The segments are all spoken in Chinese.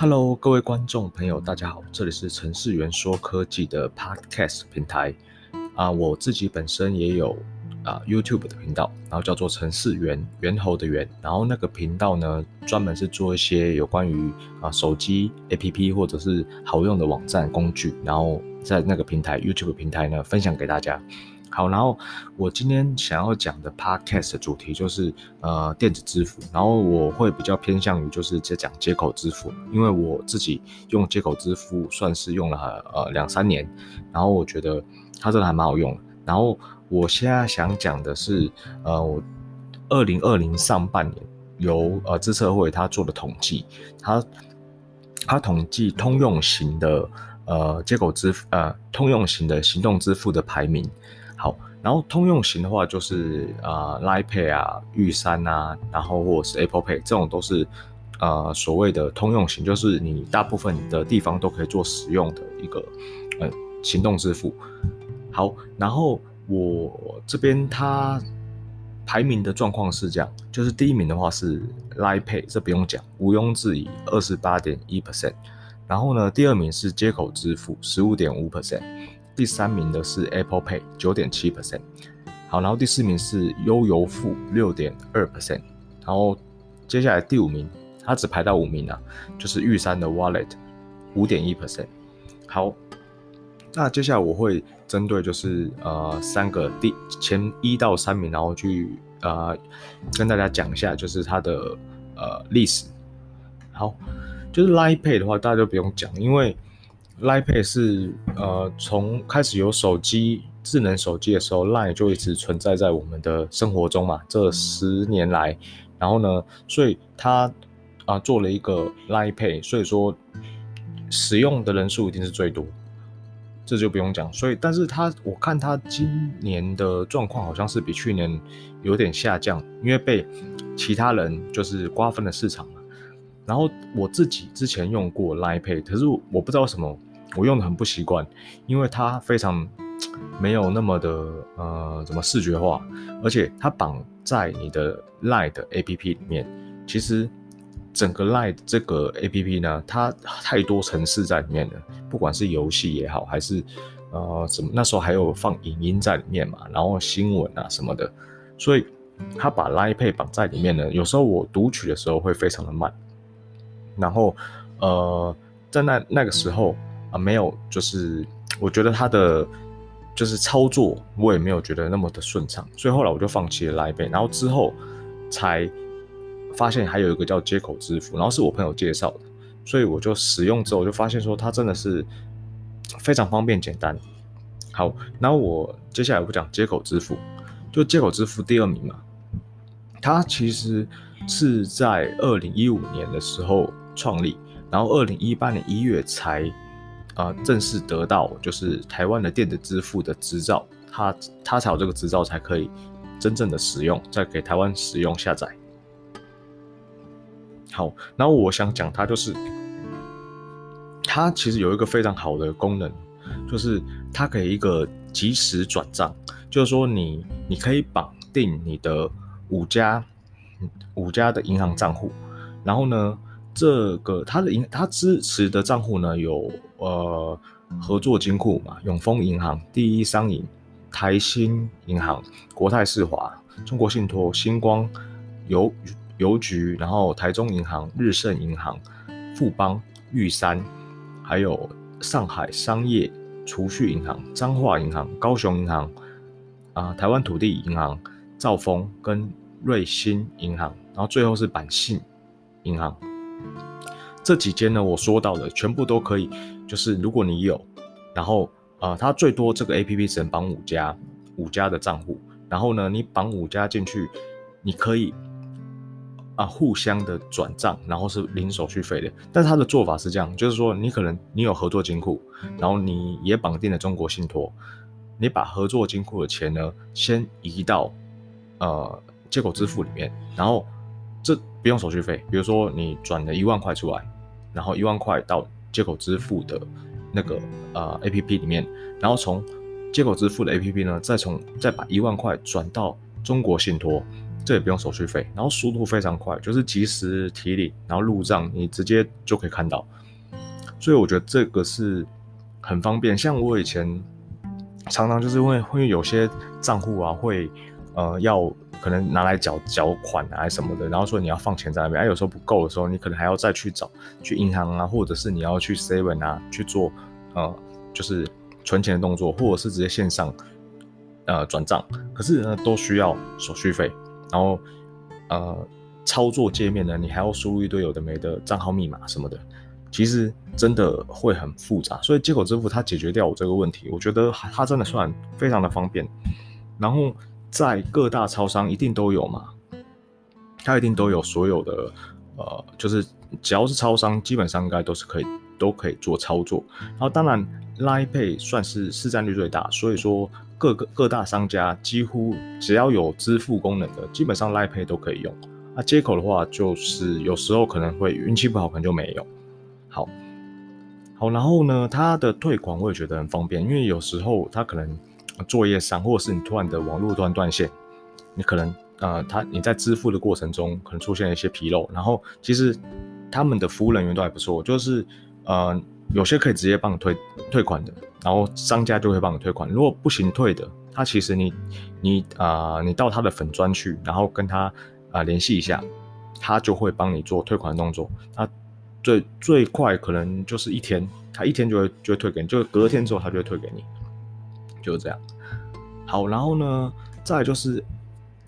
Hello，各位观众朋友，大家好，这里是程式员说科技的 Podcast 平台啊，我自己本身也有啊 YouTube 的频道，然后叫做程式员，猿猴的猿，然后那个频道呢，专门是做一些有关于啊手机 APP 或者是好用的网站工具，然后在那个平台 YouTube 平台呢分享给大家。好，然后我今天想要讲的 podcast 的主题就是呃电子支付，然后我会比较偏向于就是在讲接口支付，因为我自己用接口支付算是用了呃两三年，然后我觉得它真的还蛮好用。然后我现在想讲的是呃我二零二零上半年由呃资策会他做的统计，他他统计通用型的呃接口支付呃通用型的行动支付的排名。然后通用型的话就是呃，Line Pay 啊、玉山啊，然后或者是 Apple Pay 这种都是呃所谓的通用型，就是你大部分的地方都可以做使用的一个呃行动支付。好，然后我这边它排名的状况是这样，就是第一名的话是 Line Pay，这不用讲，毋庸置疑，二十八点一 percent。然后呢，第二名是接口支付，十五点五 percent。第三名的是 Apple Pay，九点七 percent。好，然后第四名是悠游付，六点二 percent。然后接下来第五名，它只排到五名啊，就是玉山的 Wallet，五点一 percent。好，那接下来我会针对就是呃三个第前一到三名，然后去呃跟大家讲一下，就是它的呃历史。好，就是 Line Pay 的话，大家就不用讲，因为 Line Pay 是呃，从开始有手机、智能手机的时候，Line 就一直存在在我们的生活中嘛。这十年来，然后呢，所以它啊、呃、做了一个 Line Pay，所以说使用的人数一定是最多，这就不用讲。所以，但是它我看它今年的状况好像是比去年有点下降，因为被其他人就是瓜分了市场嘛。然后我自己之前用过 Line Pay，可是我不知道为什么。我用的很不习惯，因为它非常没有那么的呃，怎么视觉化，而且它绑在你的 Line 的 APP 里面。其实整个 Line 这个 APP 呢，它太多城市在里面了，不管是游戏也好，还是呃什么，那时候还有放影音在里面嘛，然后新闻啊什么的，所以它把 Line Pay 绑在里面呢，有时候我读取的时候会非常的慢，然后呃，在那那个时候。啊，没有，就是我觉得它的就是操作，我也没有觉得那么的顺畅，所以后来我就放弃了 Line Pay，然后之后才发现还有一个叫接口支付，然后是我朋友介绍的，所以我就使用之后我就发现说它真的是非常方便简单。好，然后我接下来不讲接口支付，就接口支付第二名嘛，它其实是在二零一五年的时候创立，然后二零一八年一月才。啊，正式得到就是台湾的电子支付的执照，他他才有这个执照，才可以真正的使用，再给台湾使用下载。好，然后我想讲它就是，它其实有一个非常好的功能，就是它可以一个即时转账，就是说你你可以绑定你的五家五家的银行账户，然后呢。这个它的银，它支持的账户呢有呃合作金库嘛，永丰银行、第一商银、台新银行、国泰世华、中国信托、星光邮邮局，然后台中银行、日盛银行、富邦、玉山，还有上海商业储蓄银行、彰化银行、高雄银行啊、台湾土地银行、兆丰跟瑞兴银行，然后最后是板信银行。这几间呢，我说到的全部都可以，就是如果你有，然后呃，它最多这个 APP 只能绑五家，五家的账户，然后呢，你绑五家进去，你可以啊、互相的转账，然后是零手续费的。但是它的做法是这样，就是说你可能你有合作金库，然后你也绑定了中国信托，你把合作金库的钱呢先移到呃街口支付里面，然后这不用手续费，比如说你转了一万块出来。然后一万块到接口支付的那个呃 APP 里面，然后从接口支付的 APP 呢，再从再把一万块转到中国信托，这也不用手续费，然后速度非常快，就是即时提领，然后入账你直接就可以看到。所以我觉得这个是很方便。像我以前常常就是会会有些账户啊，会呃要可能拿来缴缴款啊什么的，然后说你要放钱在那边，哎、有时候不够的时候，你可能还要再去找去银行啊，或者是你要去 Seven 啊去做呃就是存钱的动作，或者是直接线上呃转账，可是呢都需要手续费，然后呃操作界面呢，你还要输入一堆有的没的账号密码什么的。其实真的会很复杂，所以接口支付它解决掉我这个问题，我觉得它真的算非常的方便。然后在各大超商一定都有嘛，它一定都有所有的呃，就是只要是超商，基本上应该都是可以都可以做操作。然后当然 Line Pay 算是市占率最大，所以说各个各大商家几乎只要有支付功能的，基本上 Line Pay 都可以用。那接口的话，就是有时候可能会运气不好，可能就没有。好，好，然后呢，它的退款我也觉得很方便，因为有时候它可能作业上，或者是你突然的网络突然断线，你可能呃，他你在支付的过程中可能出现了一些纰漏，然后其实他们的服务人员都还不错，就是呃，有些可以直接帮你退退款的，然后商家就会帮你退款。如果不行退的，他其实你你啊、你到他的粉专去，然后跟他啊联系一下，他就会帮你做退款动作。他最最快可能就是一天，他一天就会就会退给你，就隔天之后他就会退给你，就这样。好，然后呢，再就是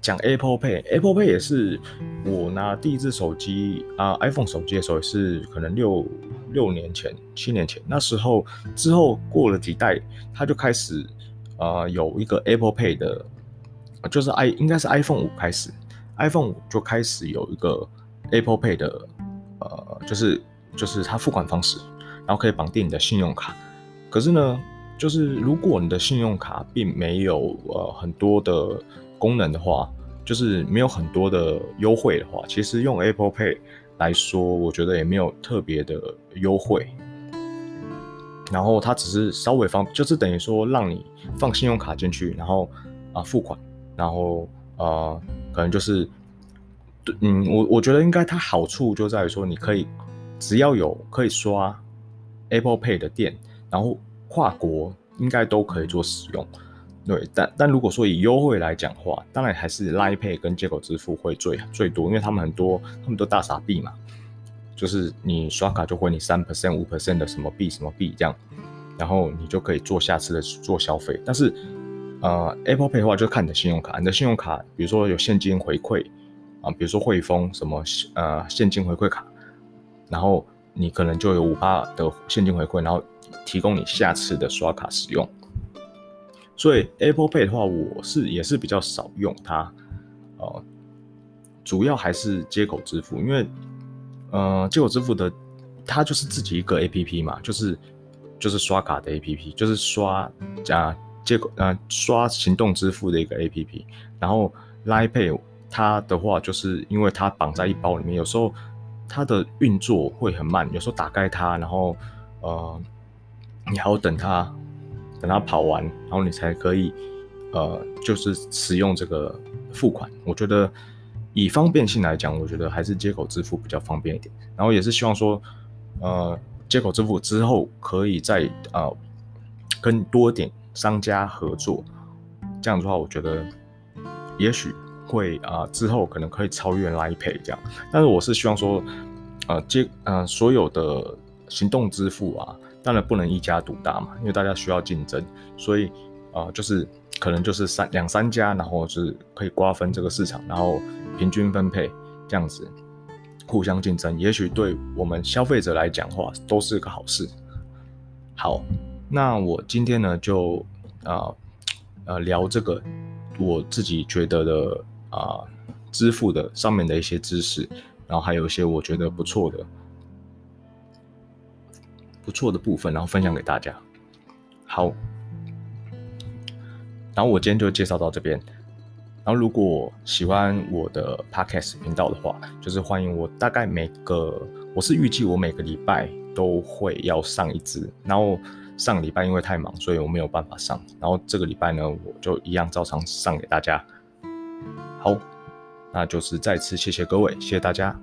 讲 Apple Pay，Apple Pay 也是我拿第一支手机啊 iPhone 手机的时候，也是可能六六年前、七年前，那时候之后过了几代，它就开始啊、有一个 Apple Pay 的，就是 i 应该是 iPhone 五开始，iPhone 五就开始有一个 Apple Pay 的。呃，就是就是它付款方式，然后可以绑定你的信用卡。可是呢，就是如果你的信用卡并没有呃很多的功能的话，就是没有很多的优惠的话，其实用 Apple Pay 来说，我觉得也没有特别的优惠。然后它只是稍微方，就是等于说让你放信用卡进去，然后啊、付款，然后呃可能就是。嗯，我我觉得应该它好处就在于说，你可以只要有可以刷 Apple Pay 的店，然后跨国应该都可以做使用。对，但但如果说以优惠来讲的话，当然还是 Line Pay 跟接口支付会最最多，因为他们很多他们都大傻币嘛，就是你刷卡就回你三 percent 五 percent 的什么币什么币这样，然后你就可以做下次的做消费。但是呃 Apple Pay 的话，就看你的信用卡，你的信用卡比如说有现金回馈。啊，比如说汇丰什么呃现金回馈卡，然后你可能就有五八的现金回馈，然后提供你下次的刷卡使用。所以 Apple Pay 的话，我是也是比较少用它，呃，主要还是接口支付，因为呃接口支付的它就是自己一个 APP 嘛，就是就是刷卡的 APP，就是刷加接口呃刷行动支付的一个 APP，然后 Line Pay。它的话，就是因为它绑在一包里面，有时候它的运作会很慢，有时候打开它，然后呃，你还要等它等它跑完，然后你才可以呃，就是使用这个付款。我觉得以方便性来讲，我觉得还是接口支付比较方便一点。然后也是希望说，呃，接口支付之后可以再呃跟多点商家合作，这样的话，我觉得也许。会啊、之后可能可以超越 Line Pay 这样，但是我是希望说，呃，接呃所有的行动支付啊，当然不能一家独大嘛，因为大家需要竞争，所以啊、呃，就是可能就是三两三家，然后就是可以瓜分这个市场，然后平均分配这样子，互相竞争，也许对我们消费者来讲话，都是个好事。好，那我今天呢就啊呃，呃聊这个我自己觉得的。啊，支付的上面的一些知识，然后还有一些我觉得不错的、不错的部分，然后分享给大家。好，然后我今天就介绍到这边。然后如果喜欢我的 Podcast 频道的话，就是欢迎我。大概每个我是预计我每个礼拜都会要上一支，然后上礼拜因为太忙，所以我没有办法上。然后这个礼拜呢，我就一样照常上给大家。好，那就是再次谢谢各位，谢谢大家。